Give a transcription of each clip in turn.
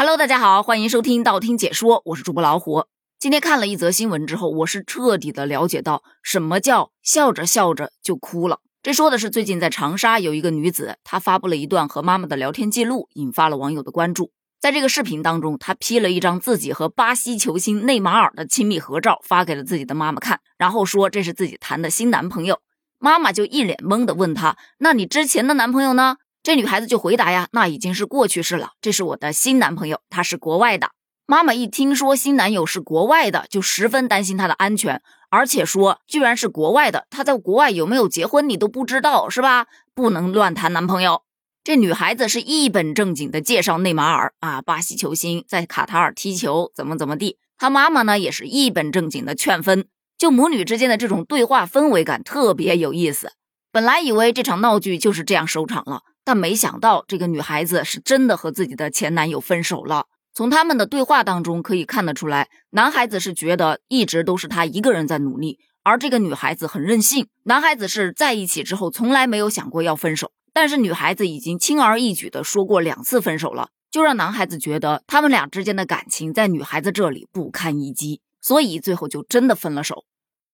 Hello，大家好，欢迎收听道听解说，我是主播老虎。今天看了一则新闻之后，我是彻底的了解到什么叫笑着笑着就哭了。这说的是最近在长沙有一个女子，她发布了一段和妈妈的聊天记录，引发了网友的关注。在这个视频当中，她 P 了一张自己和巴西球星内马尔的亲密合照，发给了自己的妈妈看，然后说这是自己谈的新男朋友。妈妈就一脸懵的问她：“那你之前的男朋友呢？”这女孩子就回答呀，那已经是过去式了。这是我的新男朋友，他是国外的。妈妈一听说新男友是国外的，就十分担心他的安全，而且说，居然是国外的，他在国外有没有结婚你都不知道是吧？不能乱谈男朋友。这女孩子是一本正经的介绍内马尔啊，巴西球星在卡塔尔踢球，怎么怎么地。她妈妈呢也是一本正经的劝分，就母女之间的这种对话氛围感特别有意思。本来以为这场闹剧就是这样收场了。但没想到，这个女孩子是真的和自己的前男友分手了。从他们的对话当中可以看得出来，男孩子是觉得一直都是他一个人在努力，而这个女孩子很任性。男孩子是在一起之后从来没有想过要分手，但是女孩子已经轻而易举的说过两次分手了，就让男孩子觉得他们俩之间的感情在女孩子这里不堪一击，所以最后就真的分了手。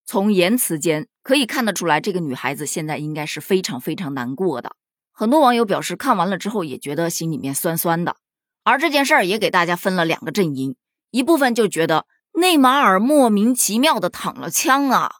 从言辞间可以看得出来，这个女孩子现在应该是非常非常难过的。很多网友表示，看完了之后也觉得心里面酸酸的。而这件事儿也给大家分了两个阵营，一部分就觉得内马尔莫名其妙的躺了枪啊，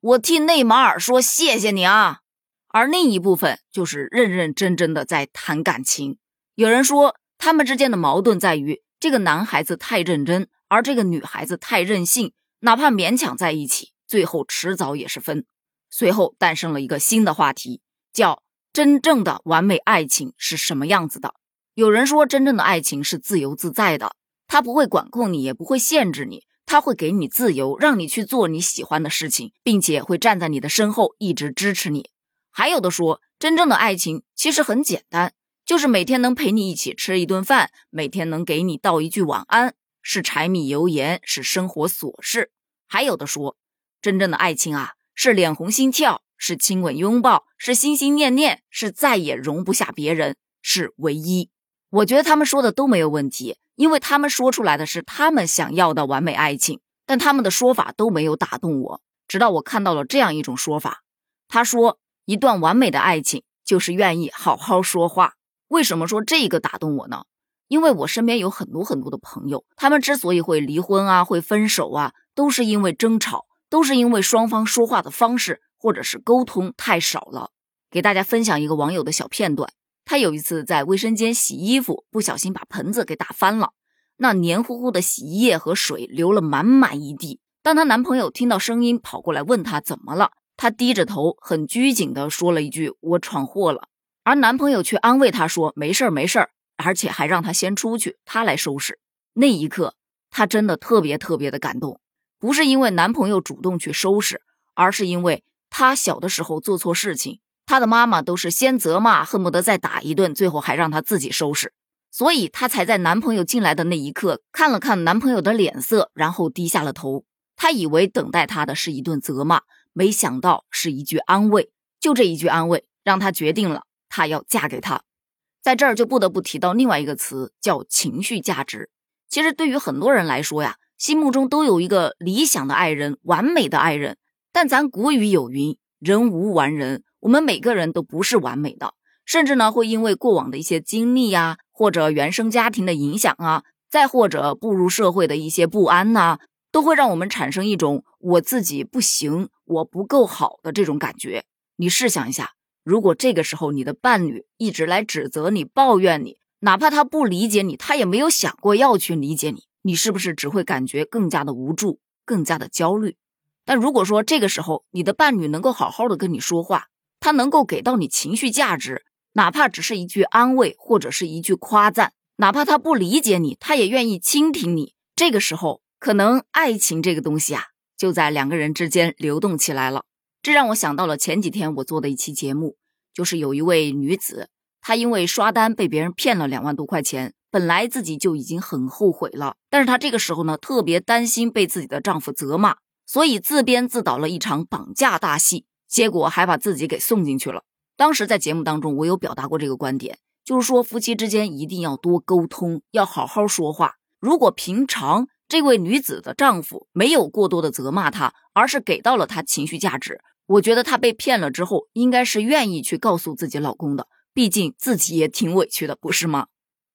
我替内马尔说谢谢你啊。而另一部分就是认认真真的在谈感情。有人说，他们之间的矛盾在于这个男孩子太认真，而这个女孩子太任性，哪怕勉强在一起，最后迟早也是分。随后诞生了一个新的话题，叫。真正的完美爱情是什么样子的？有人说，真正的爱情是自由自在的，他不会管控你，也不会限制你，他会给你自由，让你去做你喜欢的事情，并且会站在你的身后，一直支持你。还有的说，真正的爱情其实很简单，就是每天能陪你一起吃一顿饭，每天能给你道一句晚安，是柴米油盐，是生活琐事。还有的说，真正的爱情啊，是脸红心跳。是亲吻拥抱，是心心念念，是再也容不下别人，是唯一。我觉得他们说的都没有问题，因为他们说出来的是他们想要的完美爱情，但他们的说法都没有打动我。直到我看到了这样一种说法，他说一段完美的爱情就是愿意好好说话。为什么说这个打动我呢？因为我身边有很多很多的朋友，他们之所以会离婚啊，会分手啊，都是因为争吵，都是因为双方说话的方式。或者是沟通太少了，给大家分享一个网友的小片段。她有一次在卫生间洗衣服，不小心把盆子给打翻了，那黏糊糊的洗衣液和水流了满满一地。当她男朋友听到声音跑过来问她怎么了，她低着头很拘谨的说了一句：“我闯祸了。”而男朋友却安慰她说：“没事儿，没事儿。”而且还让她先出去，他来收拾。那一刻，她真的特别特别的感动，不是因为男朋友主动去收拾，而是因为。她小的时候做错事情，她的妈妈都是先责骂，恨不得再打一顿，最后还让她自己收拾。所以她才在男朋友进来的那一刻看了看男朋友的脸色，然后低下了头。她以为等待她的是一顿责骂，没想到是一句安慰。就这一句安慰，让她决定了她要嫁给他。在这儿就不得不提到另外一个词，叫情绪价值。其实对于很多人来说呀，心目中都有一个理想的爱人，完美的爱人。但咱古语有云：“人无完人。”我们每个人都不是完美的，甚至呢会因为过往的一些经历呀，或者原生家庭的影响啊，再或者步入社会的一些不安呐，都会让我们产生一种我自己不行、我不够好的这种感觉。你试想一下，如果这个时候你的伴侣一直来指责你、抱怨你，哪怕他不理解你，他也没有想过要去理解你，你是不是只会感觉更加的无助、更加的焦虑？但如果说这个时候你的伴侣能够好好的跟你说话，他能够给到你情绪价值，哪怕只是一句安慰或者是一句夸赞，哪怕他不理解你，他也愿意倾听你。这个时候，可能爱情这个东西啊，就在两个人之间流动起来了。这让我想到了前几天我做的一期节目，就是有一位女子，她因为刷单被别人骗了两万多块钱，本来自己就已经很后悔了，但是她这个时候呢，特别担心被自己的丈夫责骂。所以自编自导了一场绑架大戏，结果还把自己给送进去了。当时在节目当中，我有表达过这个观点，就是说夫妻之间一定要多沟通，要好好说话。如果平常这位女子的丈夫没有过多的责骂她，而是给到了她情绪价值，我觉得她被骗了之后，应该是愿意去告诉自己老公的。毕竟自己也挺委屈的，不是吗？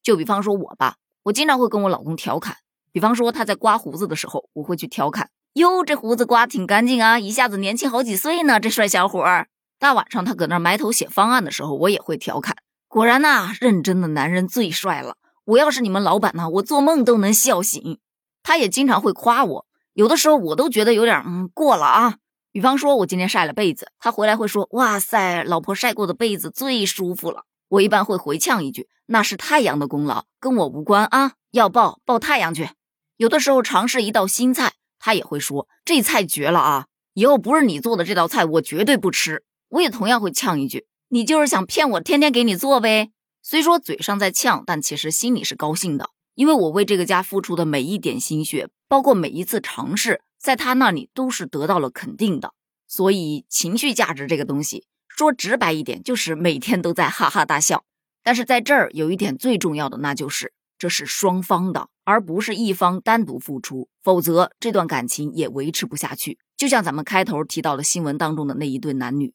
就比方说我吧，我经常会跟我老公调侃。比方说他在刮胡子的时候，我会去调侃：“哟，这胡子刮挺干净啊，一下子年轻好几岁呢，这帅小伙儿。”大晚上他搁那埋头写方案的时候，我也会调侃：“果然呐，认真的男人最帅了。我要是你们老板呢，我做梦都能笑醒。”他也经常会夸我，有的时候我都觉得有点嗯过了啊。比方说我今天晒了被子，他回来会说：“哇塞，老婆晒过的被子最舒服了。”我一般会回呛一句：“那是太阳的功劳，跟我无关啊！要抱抱太阳去。”有的时候尝试一道新菜，他也会说：“这菜绝了啊！以后不是你做的这道菜，我绝对不吃。”我也同样会呛一句：“你就是想骗我，天天给你做呗。”虽说嘴上在呛，但其实心里是高兴的，因为我为这个家付出的每一点心血，包括每一次尝试，在他那里都是得到了肯定的。所以情绪价值这个东西。说直白一点，就是每天都在哈哈大笑。但是在这儿有一点最重要的，那就是这是双方的，而不是一方单独付出，否则这段感情也维持不下去。就像咱们开头提到的新闻当中的那一对男女。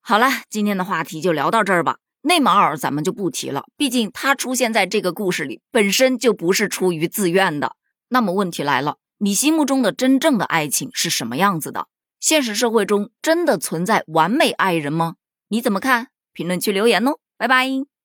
好了，今天的话题就聊到这儿吧。内马尔咱们就不提了，毕竟他出现在这个故事里本身就不是出于自愿的。那么问题来了，你心目中的真正的爱情是什么样子的？现实社会中真的存在完美爱人吗？你怎么看？评论区留言哦，拜拜。